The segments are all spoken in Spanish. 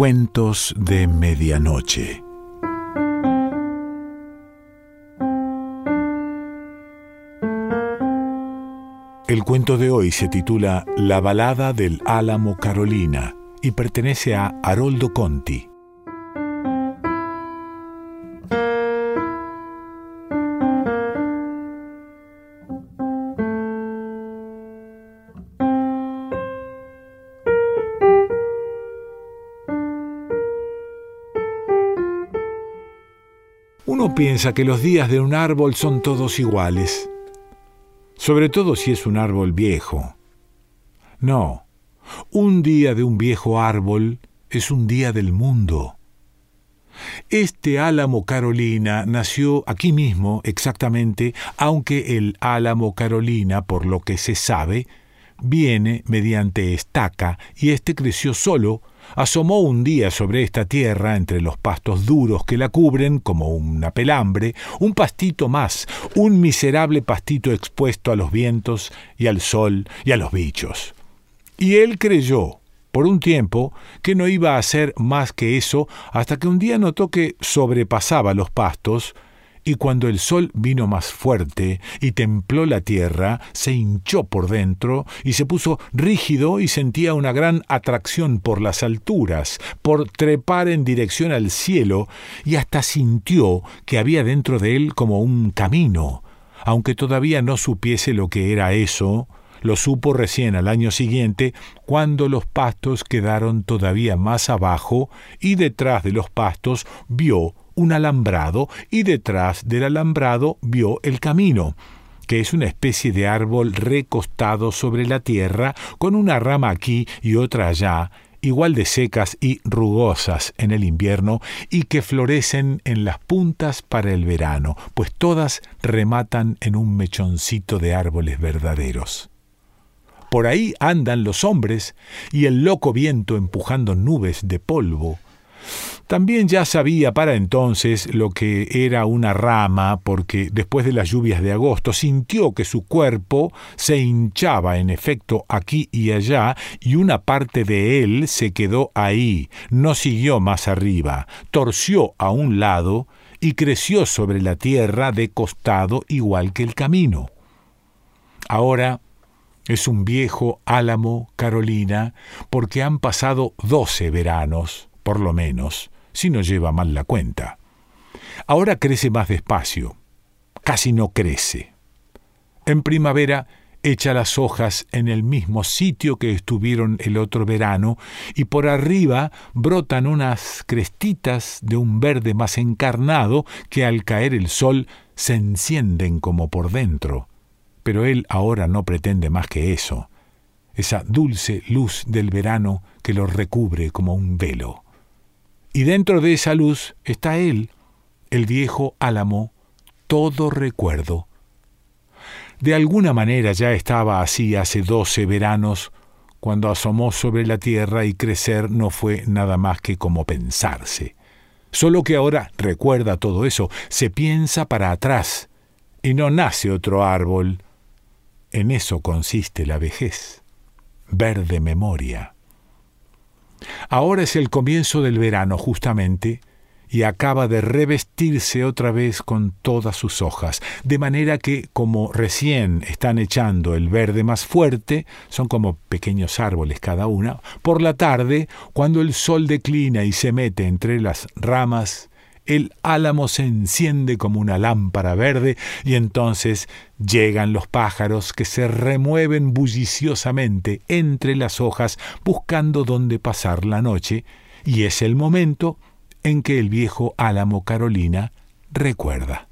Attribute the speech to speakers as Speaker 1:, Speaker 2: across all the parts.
Speaker 1: Cuentos de Medianoche. El cuento de hoy se titula La balada del Álamo Carolina y pertenece a Haroldo Conti. Uno piensa que los días de un árbol son todos iguales, sobre todo si es un árbol viejo. No, un día de un viejo árbol es un día del mundo. Este álamo Carolina nació aquí mismo exactamente, aunque el álamo Carolina, por lo que se sabe, viene mediante estaca y éste creció solo asomó un día sobre esta tierra, entre los pastos duros que la cubren, como una pelambre, un pastito más, un miserable pastito expuesto a los vientos y al sol y a los bichos. Y él creyó, por un tiempo, que no iba a hacer más que eso, hasta que un día notó que sobrepasaba los pastos, y cuando el sol vino más fuerte y templó la tierra, se hinchó por dentro y se puso rígido y sentía una gran atracción por las alturas, por trepar en dirección al cielo, y hasta sintió que había dentro de él como un camino, aunque todavía no supiese lo que era eso, lo supo recién al año siguiente, cuando los pastos quedaron todavía más abajo y detrás de los pastos vio un alambrado y detrás del alambrado vio el camino que es una especie de árbol recostado sobre la tierra, con una rama aquí y otra allá, igual de secas y rugosas en el invierno, y que florecen en las puntas para el verano, pues todas rematan en un mechoncito de árboles verdaderos. Por ahí andan los hombres, y el loco viento empujando nubes de polvo, también ya sabía para entonces lo que era una rama, porque después de las lluvias de agosto sintió que su cuerpo se hinchaba en efecto aquí y allá, y una parte de él se quedó ahí, no siguió más arriba, torció a un lado y creció sobre la tierra de costado igual que el camino. Ahora es un viejo álamo Carolina, porque han pasado doce veranos, por lo menos, si no lleva mal la cuenta. Ahora crece más despacio, casi no crece. En primavera echa las hojas en el mismo sitio que estuvieron el otro verano y por arriba brotan unas crestitas de un verde más encarnado que al caer el sol se encienden como por dentro. Pero él ahora no pretende más que eso, esa dulce luz del verano que lo recubre como un velo. Y dentro de esa luz está él, el viejo álamo, todo recuerdo. De alguna manera ya estaba así hace doce veranos, cuando asomó sobre la tierra y crecer no fue nada más que como pensarse. Solo que ahora recuerda todo eso, se piensa para atrás, y no nace otro árbol. En eso consiste la vejez, verde memoria. Ahora es el comienzo del verano, justamente, y acaba de revestirse otra vez con todas sus hojas, de manera que, como recién están echando el verde más fuerte, son como pequeños árboles cada una, por la tarde, cuando el sol declina y se mete entre las ramas, el álamo se enciende como una lámpara verde y entonces llegan los pájaros que se remueven bulliciosamente entre las hojas buscando dónde pasar la noche y es el momento en que el viejo álamo Carolina recuerda.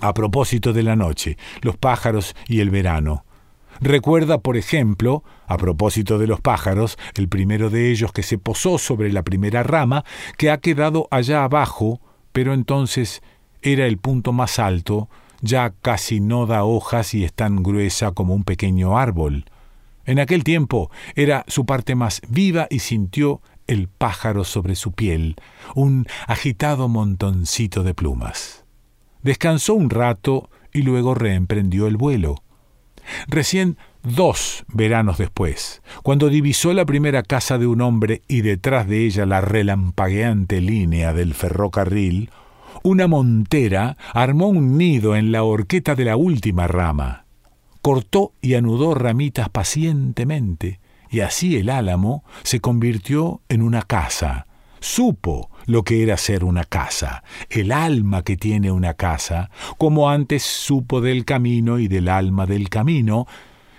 Speaker 1: A propósito de la noche, los pájaros y el verano, Recuerda, por ejemplo, a propósito de los pájaros, el primero de ellos que se posó sobre la primera rama, que ha quedado allá abajo, pero entonces era el punto más alto, ya casi no da hojas y es tan gruesa como un pequeño árbol. En aquel tiempo era su parte más viva y sintió el pájaro sobre su piel, un agitado montoncito de plumas. Descansó un rato y luego reemprendió el vuelo Recién dos veranos después, cuando divisó la primera casa de un hombre y detrás de ella la relampagueante línea del ferrocarril, una montera armó un nido en la horqueta de la última rama. Cortó y anudó ramitas pacientemente, y así el álamo se convirtió en una casa. Supo lo que era ser una casa, el alma que tiene una casa, como antes supo del camino y del alma del camino,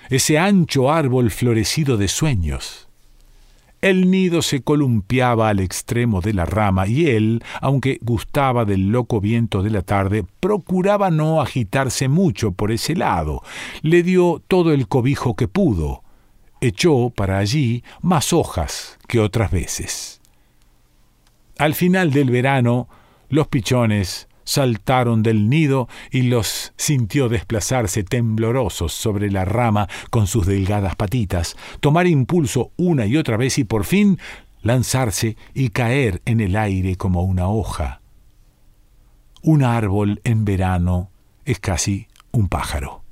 Speaker 1: ese ancho árbol florecido de sueños. El nido se columpiaba al extremo de la rama y él, aunque gustaba del loco viento de la tarde, procuraba no agitarse mucho por ese lado. Le dio todo el cobijo que pudo. Echó para allí más hojas que otras veces. Al final del verano, los pichones saltaron del nido y los sintió desplazarse temblorosos sobre la rama con sus delgadas patitas, tomar impulso una y otra vez y por fin lanzarse y caer en el aire como una hoja. Un árbol en verano es casi un pájaro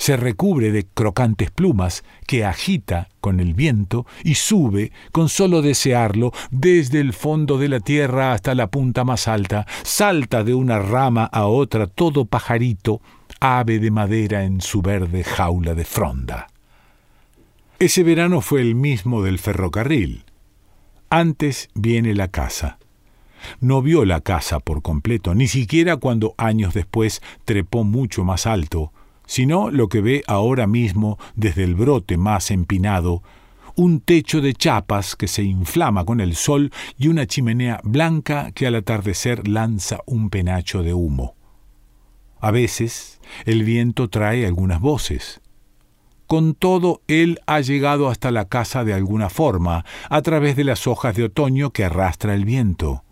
Speaker 1: se recubre de crocantes plumas que agita con el viento y sube, con solo desearlo, desde el fondo de la tierra hasta la punta más alta, salta de una rama a otra todo pajarito, ave de madera en su verde jaula de fronda. Ese verano fue el mismo del ferrocarril. Antes viene la casa. No vio la casa por completo, ni siquiera cuando años después trepó mucho más alto, sino lo que ve ahora mismo desde el brote más empinado, un techo de chapas que se inflama con el sol y una chimenea blanca que al atardecer lanza un penacho de humo. A veces el viento trae algunas voces. Con todo, él ha llegado hasta la casa de alguna forma, a través de las hojas de otoño que arrastra el viento.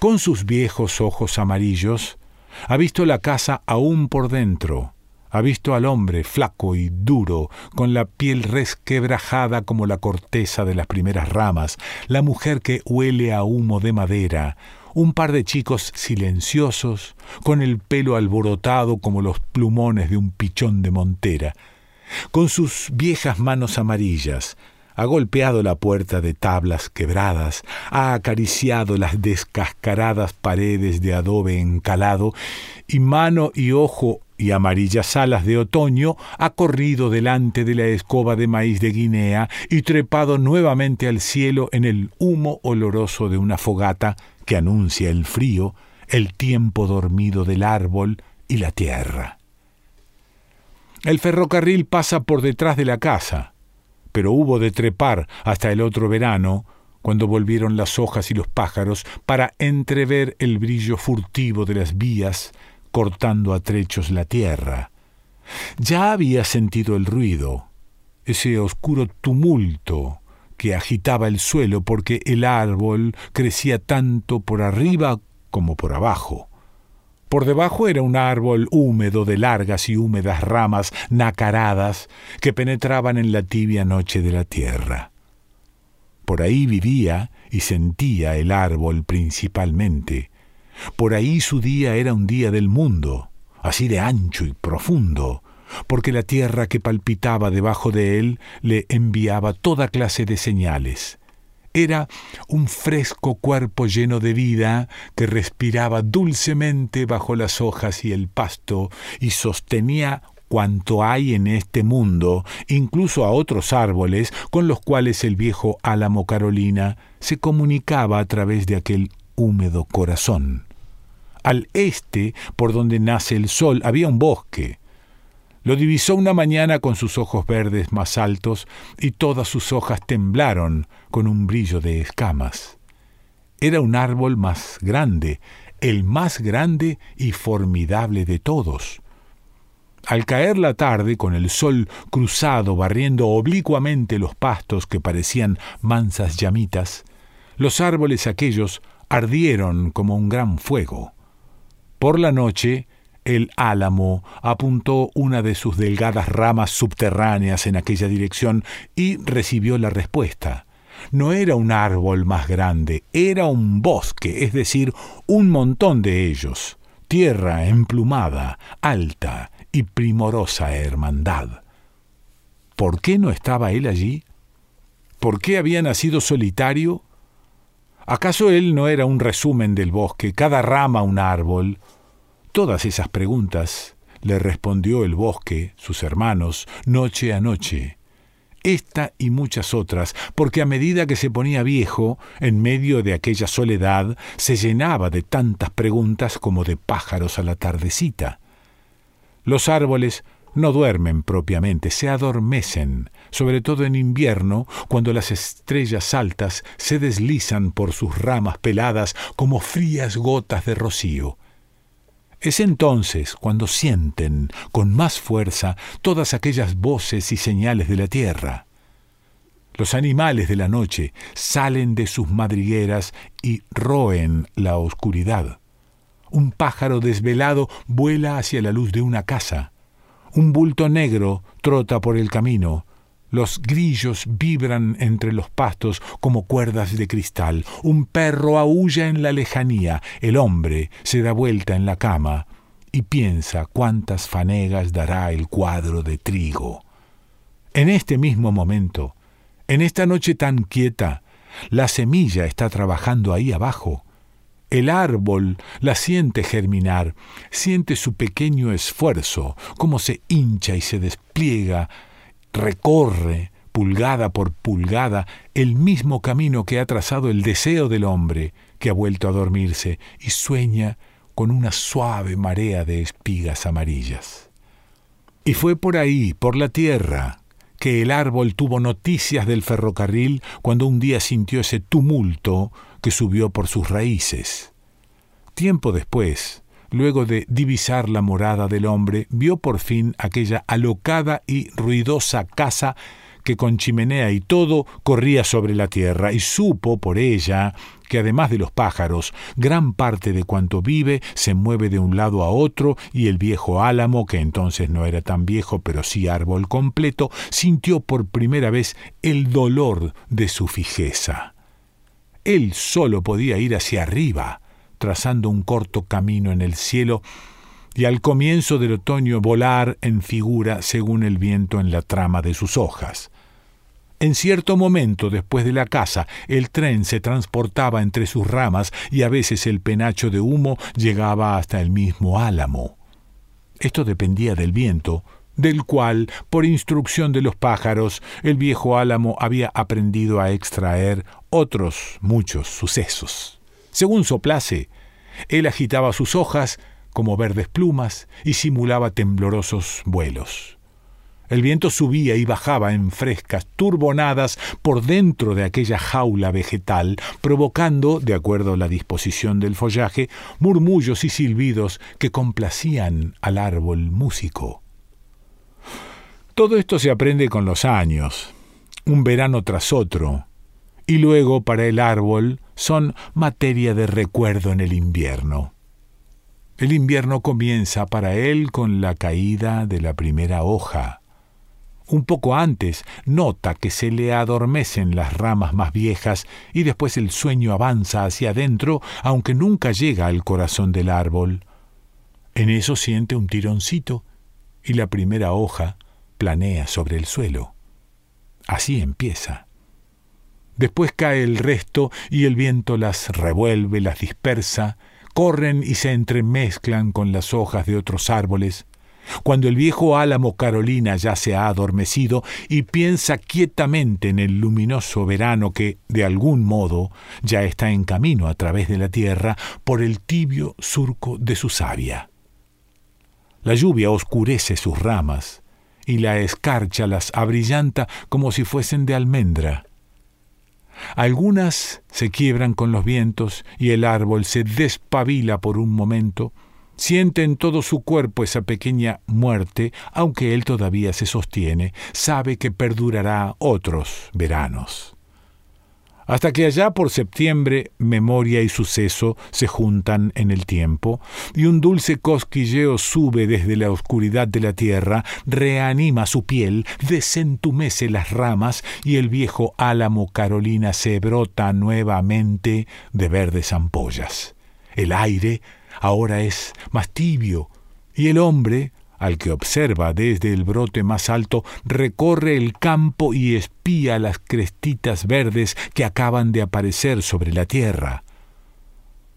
Speaker 1: Con sus viejos ojos amarillos, ha visto la casa aún por dentro, ha visto al hombre flaco y duro, con la piel resquebrajada como la corteza de las primeras ramas, la mujer que huele a humo de madera, un par de chicos silenciosos, con el pelo alborotado como los plumones de un pichón de montera, con sus viejas manos amarillas, ha golpeado la puerta de tablas quebradas, ha acariciado las descascaradas paredes de adobe encalado, y mano y ojo y amarillas alas de otoño, ha corrido delante de la escoba de maíz de Guinea y trepado nuevamente al cielo en el humo oloroso de una fogata que anuncia el frío, el tiempo dormido del árbol y la tierra. El ferrocarril pasa por detrás de la casa, pero hubo de trepar hasta el otro verano, cuando volvieron las hojas y los pájaros, para entrever el brillo furtivo de las vías cortando a trechos la tierra. Ya había sentido el ruido, ese oscuro tumulto que agitaba el suelo porque el árbol crecía tanto por arriba como por abajo. Por debajo era un árbol húmedo de largas y húmedas ramas nacaradas que penetraban en la tibia noche de la tierra. Por ahí vivía y sentía el árbol principalmente, por ahí su día era un día del mundo, así de ancho y profundo, porque la tierra que palpitaba debajo de él le enviaba toda clase de señales. Era un fresco cuerpo lleno de vida que respiraba dulcemente bajo las hojas y el pasto y sostenía cuanto hay en este mundo, incluso a otros árboles con los cuales el viejo álamo Carolina se comunicaba a través de aquel húmedo corazón. Al este, por donde nace el sol, había un bosque. Lo divisó una mañana con sus ojos verdes más altos y todas sus hojas temblaron con un brillo de escamas. Era un árbol más grande, el más grande y formidable de todos. Al caer la tarde, con el sol cruzado barriendo oblicuamente los pastos que parecían mansas llamitas, los árboles aquellos ardieron como un gran fuego. Por la noche, el álamo apuntó una de sus delgadas ramas subterráneas en aquella dirección y recibió la respuesta. No era un árbol más grande, era un bosque, es decir, un montón de ellos, tierra emplumada, alta y primorosa hermandad. ¿Por qué no estaba él allí? ¿Por qué había nacido solitario? ¿Acaso él no era un resumen del bosque, cada rama un árbol? Todas esas preguntas le respondió el bosque, sus hermanos, noche a noche. Esta y muchas otras, porque a medida que se ponía viejo, en medio de aquella soledad, se llenaba de tantas preguntas como de pájaros a la tardecita. Los árboles no duermen propiamente, se adormecen, sobre todo en invierno, cuando las estrellas altas se deslizan por sus ramas peladas como frías gotas de rocío. Es entonces cuando sienten con más fuerza todas aquellas voces y señales de la tierra. Los animales de la noche salen de sus madrigueras y roen la oscuridad. Un pájaro desvelado vuela hacia la luz de una casa. Un bulto negro trota por el camino. Los grillos vibran entre los pastos como cuerdas de cristal. Un perro aúlla en la lejanía. El hombre se da vuelta en la cama y piensa cuántas fanegas dará el cuadro de trigo. En este mismo momento, en esta noche tan quieta, la semilla está trabajando ahí abajo. El árbol la siente germinar, siente su pequeño esfuerzo, cómo se hincha y se despliega recorre, pulgada por pulgada, el mismo camino que ha trazado el deseo del hombre, que ha vuelto a dormirse y sueña con una suave marea de espigas amarillas. Y fue por ahí, por la tierra, que el árbol tuvo noticias del ferrocarril cuando un día sintió ese tumulto que subió por sus raíces. Tiempo después, luego de divisar la morada del hombre, vio por fin aquella alocada y ruidosa casa que con chimenea y todo corría sobre la tierra, y supo por ella que además de los pájaros, gran parte de cuanto vive se mueve de un lado a otro, y el viejo álamo, que entonces no era tan viejo, pero sí árbol completo, sintió por primera vez el dolor de su fijeza. Él solo podía ir hacia arriba, trazando un corto camino en el cielo, y al comienzo del otoño volar en figura según el viento en la trama de sus hojas. En cierto momento después de la casa, el tren se transportaba entre sus ramas y a veces el penacho de humo llegaba hasta el mismo álamo. Esto dependía del viento, del cual, por instrucción de los pájaros, el viejo álamo había aprendido a extraer otros muchos sucesos. Según soplase, él agitaba sus hojas como verdes plumas y simulaba temblorosos vuelos. El viento subía y bajaba en frescas turbonadas por dentro de aquella jaula vegetal, provocando, de acuerdo a la disposición del follaje, murmullos y silbidos que complacían al árbol músico. Todo esto se aprende con los años, un verano tras otro, y luego para el árbol son materia de recuerdo en el invierno. El invierno comienza para él con la caída de la primera hoja. Un poco antes nota que se le adormecen las ramas más viejas y después el sueño avanza hacia adentro, aunque nunca llega al corazón del árbol. En eso siente un tironcito y la primera hoja planea sobre el suelo. Así empieza. Después cae el resto y el viento las revuelve, las dispersa, corren y se entremezclan con las hojas de otros árboles. Cuando el viejo álamo Carolina ya se ha adormecido y piensa quietamente en el luminoso verano que, de algún modo, ya está en camino a través de la tierra por el tibio surco de su savia. La lluvia oscurece sus ramas y la escarcha las abrillanta como si fuesen de almendra. Algunas se quiebran con los vientos y el árbol se despabila por un momento, siente en todo su cuerpo esa pequeña muerte, aunque él todavía se sostiene, sabe que perdurará otros veranos hasta que allá por septiembre memoria y suceso se juntan en el tiempo, y un dulce cosquilleo sube desde la oscuridad de la tierra, reanima su piel, desentumece las ramas, y el viejo álamo Carolina se brota nuevamente de verdes ampollas. El aire ahora es más tibio, y el hombre, al que observa desde el brote más alto, recorre el campo y espía las crestitas verdes que acaban de aparecer sobre la tierra.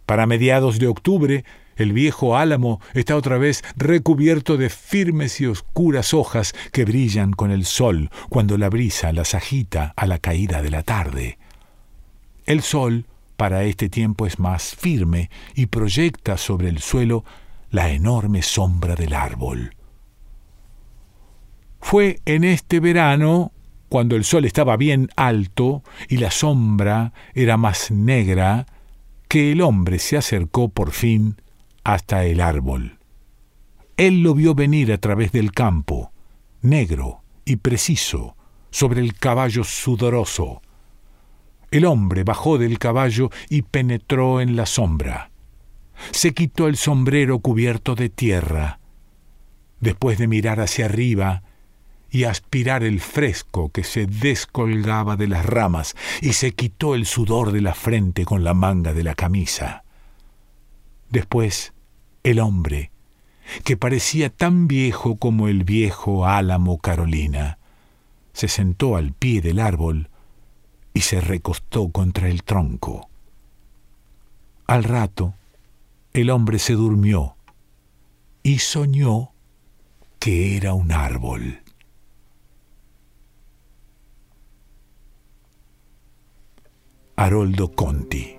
Speaker 1: Para mediados de octubre, el viejo álamo está otra vez recubierto de firmes y oscuras hojas que brillan con el sol cuando la brisa las agita a la caída de la tarde. El sol para este tiempo es más firme y proyecta sobre el suelo la enorme sombra del árbol. Fue en este verano, cuando el sol estaba bien alto y la sombra era más negra, que el hombre se acercó por fin hasta el árbol. Él lo vio venir a través del campo, negro y preciso, sobre el caballo sudoroso. El hombre bajó del caballo y penetró en la sombra se quitó el sombrero cubierto de tierra, después de mirar hacia arriba y aspirar el fresco que se descolgaba de las ramas, y se quitó el sudor de la frente con la manga de la camisa. Después, el hombre, que parecía tan viejo como el viejo álamo Carolina, se sentó al pie del árbol y se recostó contra el tronco. Al rato, el hombre se durmió y soñó que era un árbol. Haroldo Conti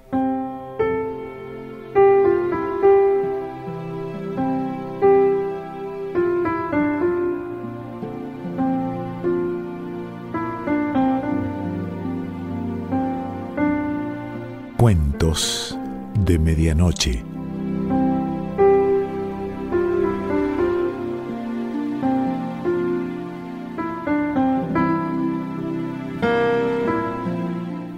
Speaker 1: Cuentos de Medianoche